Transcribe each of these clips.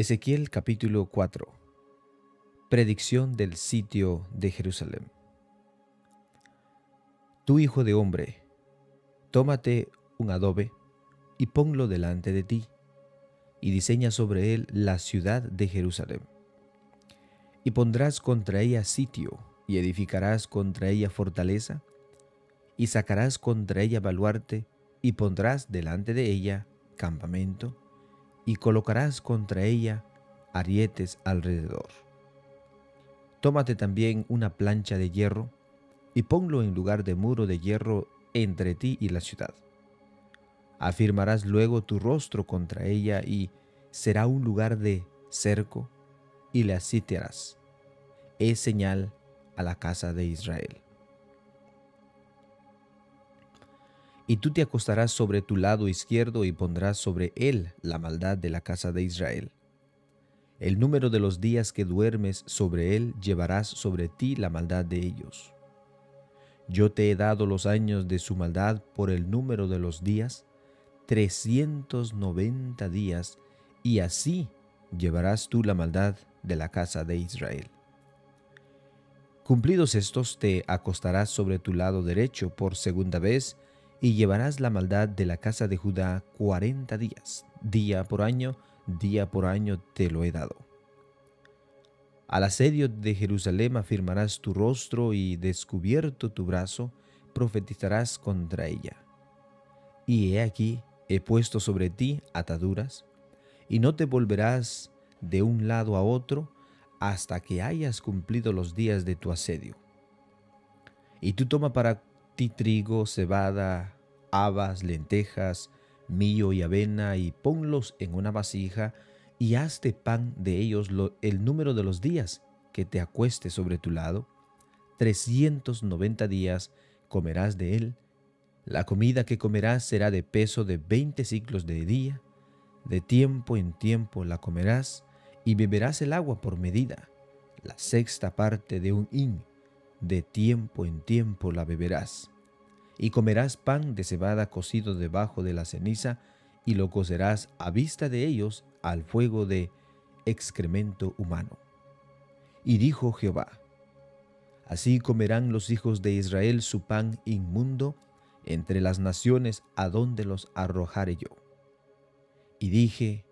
Ezequiel capítulo 4 Predicción del sitio de Jerusalén Tu hijo de hombre, tómate un adobe y ponlo delante de ti, y diseña sobre él la ciudad de Jerusalén. Y pondrás contra ella sitio, y edificarás contra ella fortaleza, y sacarás contra ella baluarte, y pondrás delante de ella campamento, y colocarás contra ella arietes alrededor. Tómate también una plancha de hierro y ponlo en lugar de muro de hierro entre ti y la ciudad. Afirmarás luego tu rostro contra ella y será un lugar de cerco y la sitiarás. Es señal a la casa de Israel. Y tú te acostarás sobre tu lado izquierdo y pondrás sobre él la maldad de la casa de Israel. El número de los días que duermes sobre él llevarás sobre ti la maldad de ellos. Yo te he dado los años de su maldad por el número de los días, trescientos noventa días, y así llevarás tú la maldad de la casa de Israel. Cumplidos estos, te acostarás sobre tu lado derecho por segunda vez, y llevarás la maldad de la casa de Judá cuarenta días, día por año, día por año te lo he dado. Al asedio de Jerusalén afirmarás tu rostro y descubierto tu brazo, profetizarás contra ella. Y he aquí, he puesto sobre ti ataduras, y no te volverás de un lado a otro hasta que hayas cumplido los días de tu asedio. Y tú toma para trigo, cebada, habas, lentejas, millo y avena, y ponlos en una vasija, y hazte pan de ellos el número de los días que te acueste sobre tu lado. Trescientos noventa días comerás de él. La comida que comerás será de peso de veinte ciclos de día. De tiempo en tiempo la comerás, y beberás el agua por medida, la sexta parte de un hin de tiempo en tiempo la beberás. Y comerás pan de cebada cocido debajo de la ceniza, y lo cocerás a vista de ellos al fuego de excremento humano. Y dijo Jehová, Así comerán los hijos de Israel su pan inmundo entre las naciones a donde los arrojaré yo. Y dije,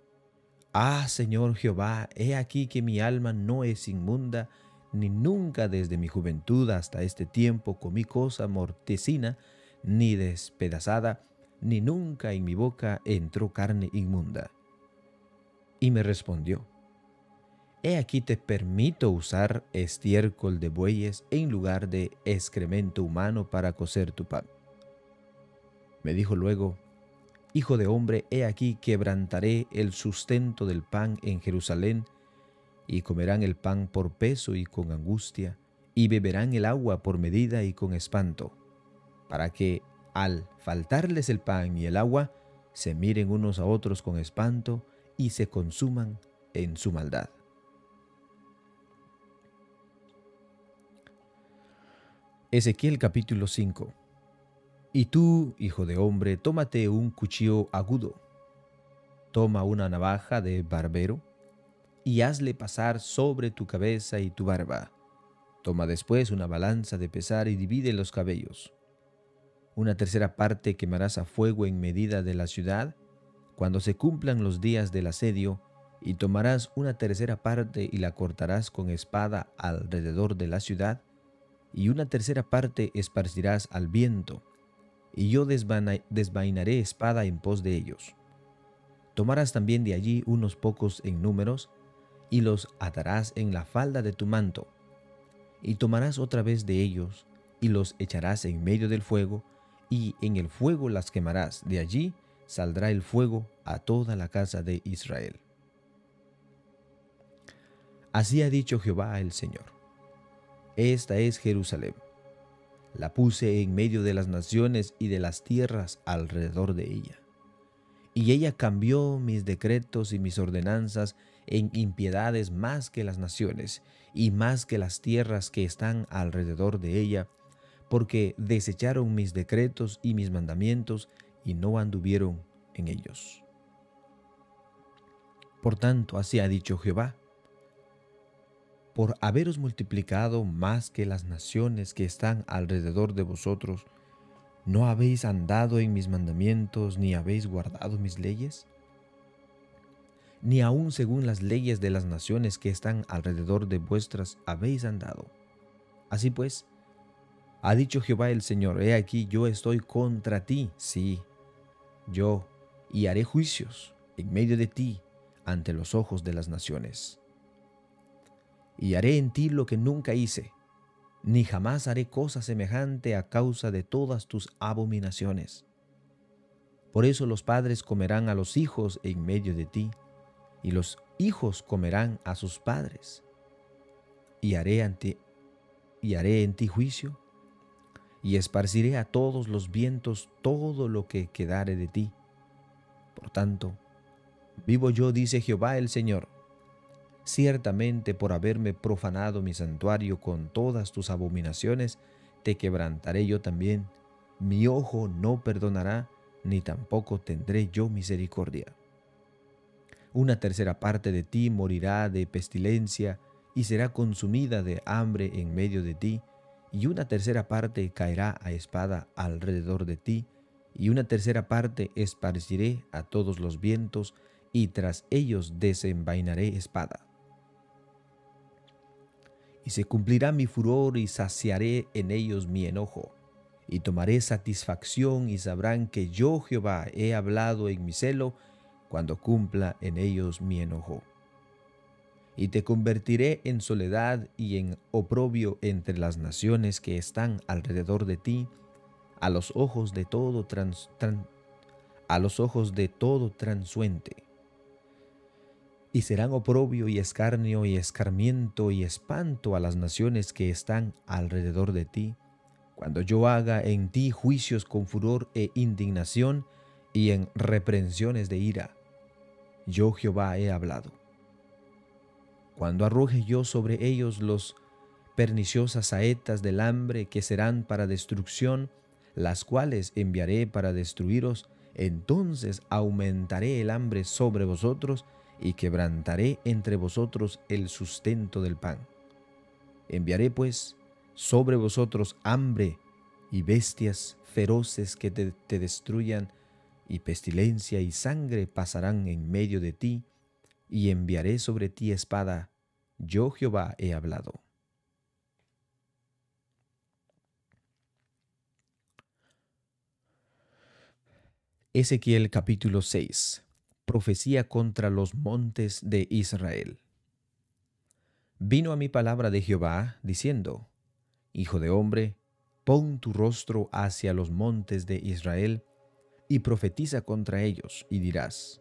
Ah, Señor Jehová, he aquí que mi alma no es inmunda, ni nunca desde mi juventud hasta este tiempo comí cosa mortecina, ni despedazada, ni nunca en mi boca entró carne inmunda. Y me respondió, He aquí te permito usar estiércol de bueyes en lugar de excremento humano para cocer tu pan. Me dijo luego, Hijo de hombre, he aquí quebrantaré el sustento del pan en Jerusalén, y comerán el pan por peso y con angustia, y beberán el agua por medida y con espanto, para que al faltarles el pan y el agua, se miren unos a otros con espanto y se consuman en su maldad. Ezequiel capítulo 5 Y tú, hijo de hombre, tómate un cuchillo agudo, toma una navaja de barbero, y hazle pasar sobre tu cabeza y tu barba. Toma después una balanza de pesar y divide los cabellos. Una tercera parte quemarás a fuego en medida de la ciudad, cuando se cumplan los días del asedio, y tomarás una tercera parte y la cortarás con espada alrededor de la ciudad, y una tercera parte esparcirás al viento, y yo desvainaré espada en pos de ellos. Tomarás también de allí unos pocos en números, y los atarás en la falda de tu manto, y tomarás otra vez de ellos, y los echarás en medio del fuego, y en el fuego las quemarás. De allí saldrá el fuego a toda la casa de Israel. Así ha dicho Jehová el Señor. Esta es Jerusalén. La puse en medio de las naciones y de las tierras alrededor de ella. Y ella cambió mis decretos y mis ordenanzas en impiedades más que las naciones y más que las tierras que están alrededor de ella, porque desecharon mis decretos y mis mandamientos y no anduvieron en ellos. Por tanto, así ha dicho Jehová, por haberos multiplicado más que las naciones que están alrededor de vosotros, ¿no habéis andado en mis mandamientos ni habéis guardado mis leyes? Ni aun según las leyes de las naciones que están alrededor de vuestras habéis andado. Así pues, ha dicho Jehová el Señor, he aquí yo estoy contra ti, sí, yo, y haré juicios en medio de ti ante los ojos de las naciones y haré en ti lo que nunca hice, ni jamás haré cosa semejante a causa de todas tus abominaciones. Por eso los padres comerán a los hijos en medio de ti, y los hijos comerán a sus padres. Y haré, ante, y haré en ti juicio, y esparciré a todos los vientos todo lo que quedare de ti. Por tanto, vivo yo, dice Jehová el Señor, Ciertamente por haberme profanado mi santuario con todas tus abominaciones, te quebrantaré yo también. Mi ojo no perdonará, ni tampoco tendré yo misericordia. Una tercera parte de ti morirá de pestilencia y será consumida de hambre en medio de ti, y una tercera parte caerá a espada alrededor de ti, y una tercera parte esparciré a todos los vientos, y tras ellos desenvainaré espada y se cumplirá mi furor y saciaré en ellos mi enojo. Y tomaré satisfacción y sabrán que yo Jehová he hablado en mi celo cuando cumpla en ellos mi enojo. Y te convertiré en soledad y en oprobio entre las naciones que están alrededor de ti, a los ojos de todo a los ojos de todo transuente y serán oprobio y escarnio y escarmiento y espanto a las naciones que están alrededor de ti, cuando yo haga en ti juicios con furor e indignación y en reprensiones de ira. Yo Jehová he hablado. Cuando arroje yo sobre ellos los perniciosas saetas del hambre que serán para destrucción, las cuales enviaré para destruiros, entonces aumentaré el hambre sobre vosotros y quebrantaré entre vosotros el sustento del pan. Enviaré pues sobre vosotros hambre y bestias feroces que te, destruyan, y pestilencia y sangre pasarán en medio de ti, y enviaré sobre ti espada. Yo Jehová he hablado. Ezequiel capítulo 6 profecía contra los montes de Israel. Vino a mi palabra de Jehová, diciendo, Hijo de hombre, pon tu rostro hacia los montes de Israel, y profetiza contra ellos, y dirás,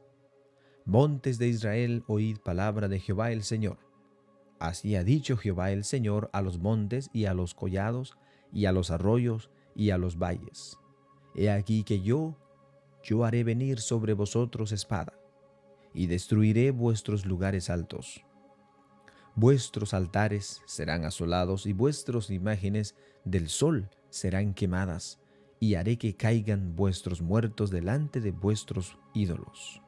Montes de Israel, oíd palabra de Jehová el Señor. Así ha dicho Jehová el Señor a los montes y a los collados, y a los arroyos y a los valles. He aquí que yo yo haré venir sobre vosotros espada, y destruiré vuestros lugares altos. Vuestros altares serán asolados y vuestras imágenes del sol serán quemadas, y haré que caigan vuestros muertos delante de vuestros ídolos.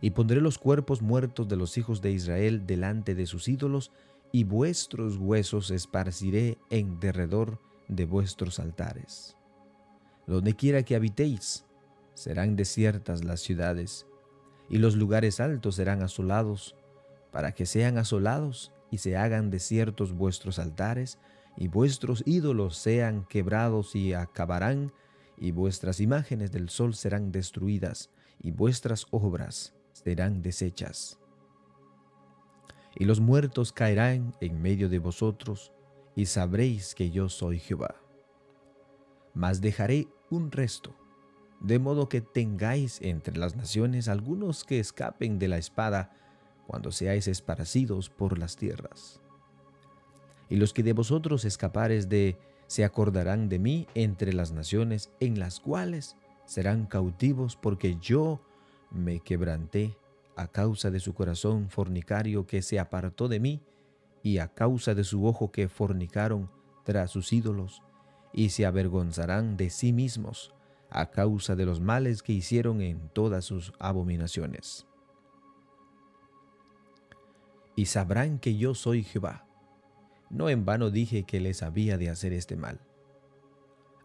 Y pondré los cuerpos muertos de los hijos de Israel delante de sus ídolos, y vuestros huesos esparciré en derredor de vuestros altares. Donde quiera que habitéis, serán desiertas las ciudades, y los lugares altos serán asolados, para que sean asolados y se hagan desiertos vuestros altares, y vuestros ídolos sean quebrados y acabarán, y vuestras imágenes del sol serán destruidas, y vuestras obras serán deshechas. Y los muertos caerán en medio de vosotros, y sabréis que yo soy Jehová. Mas dejaré un resto, de modo que tengáis entre las naciones algunos que escapen de la espada cuando seáis esparcidos por las tierras. Y los que de vosotros escapares de se acordarán de mí entre las naciones en las cuales serán cautivos porque yo me quebranté a causa de su corazón fornicario que se apartó de mí y a causa de su ojo que fornicaron tras sus ídolos y se avergonzarán de sí mismos a causa de los males que hicieron en todas sus abominaciones. y sabrán que yo soy Jehová. No en vano dije que les había de hacer este mal.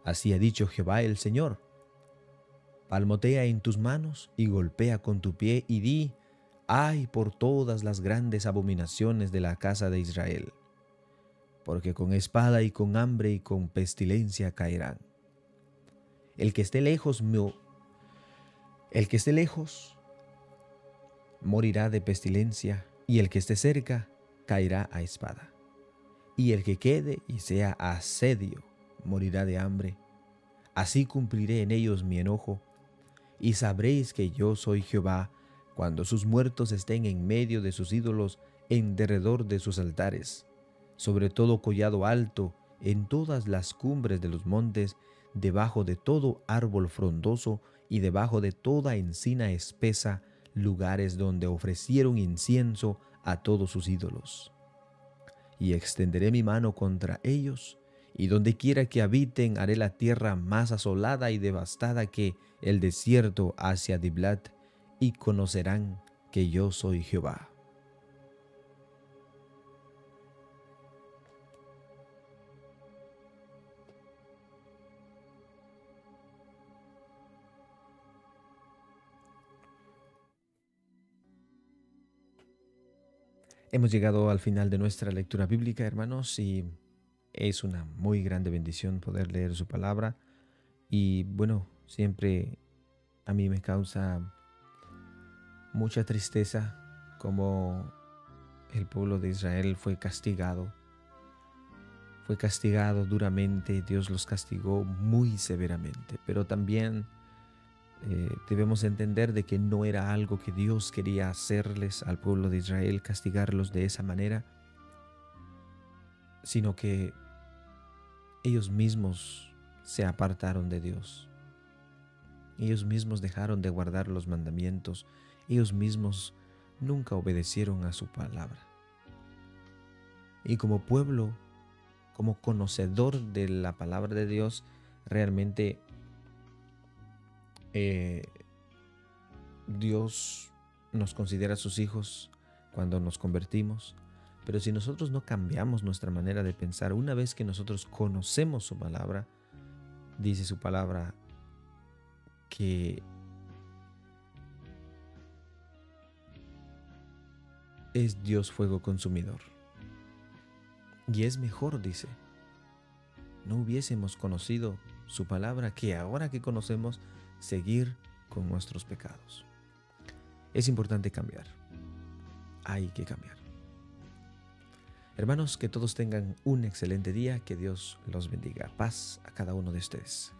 Así ha dicho Jehová el Señor. Palmotea en tus manos y golpea con tu pie y di, ay por todas las grandes abominaciones de la casa de Israel, porque con espada y con hambre y con pestilencia caerán. El que esté lejos, el que esté lejos, morirá de pestilencia, y el que esté cerca, caerá a espada. Y el que quede y sea asedio, morirá de hambre. Así cumpliré en ellos mi enojo, y sabréis que yo soy Jehová, cuando sus muertos estén en medio de sus ídolos, en derredor de sus altares, sobre todo collado alto, en todas las cumbres de los montes, debajo de todo árbol frondoso y debajo de toda encina espesa, lugares donde ofrecieron incienso a todos sus ídolos. Y extenderé mi mano contra ellos, y donde quiera que habiten haré la tierra más asolada y devastada que el desierto hacia Diblat, y conocerán que yo soy Jehová. Hemos llegado al final de nuestra lectura bíblica, hermanos, y es una muy grande bendición poder leer su palabra. Y bueno, siempre a mí me causa mucha tristeza como el pueblo de Israel fue castigado. Fue castigado duramente, Dios los castigó muy severamente, pero también eh, debemos entender de que no era algo que Dios quería hacerles al pueblo de Israel, castigarlos de esa manera, sino que ellos mismos se apartaron de Dios. Ellos mismos dejaron de guardar los mandamientos ellos mismos nunca obedecieron a su palabra. Y como pueblo, como conocedor de la palabra de Dios, realmente eh, Dios nos considera sus hijos cuando nos convertimos. Pero si nosotros no cambiamos nuestra manera de pensar, una vez que nosotros conocemos su palabra, dice su palabra que es Dios fuego consumidor. Y es mejor, dice, no hubiésemos conocido su palabra que ahora que conocemos, seguir con nuestros pecados. Es importante cambiar. Hay que cambiar. Hermanos, que todos tengan un excelente día, que Dios los bendiga. Paz a cada uno de ustedes.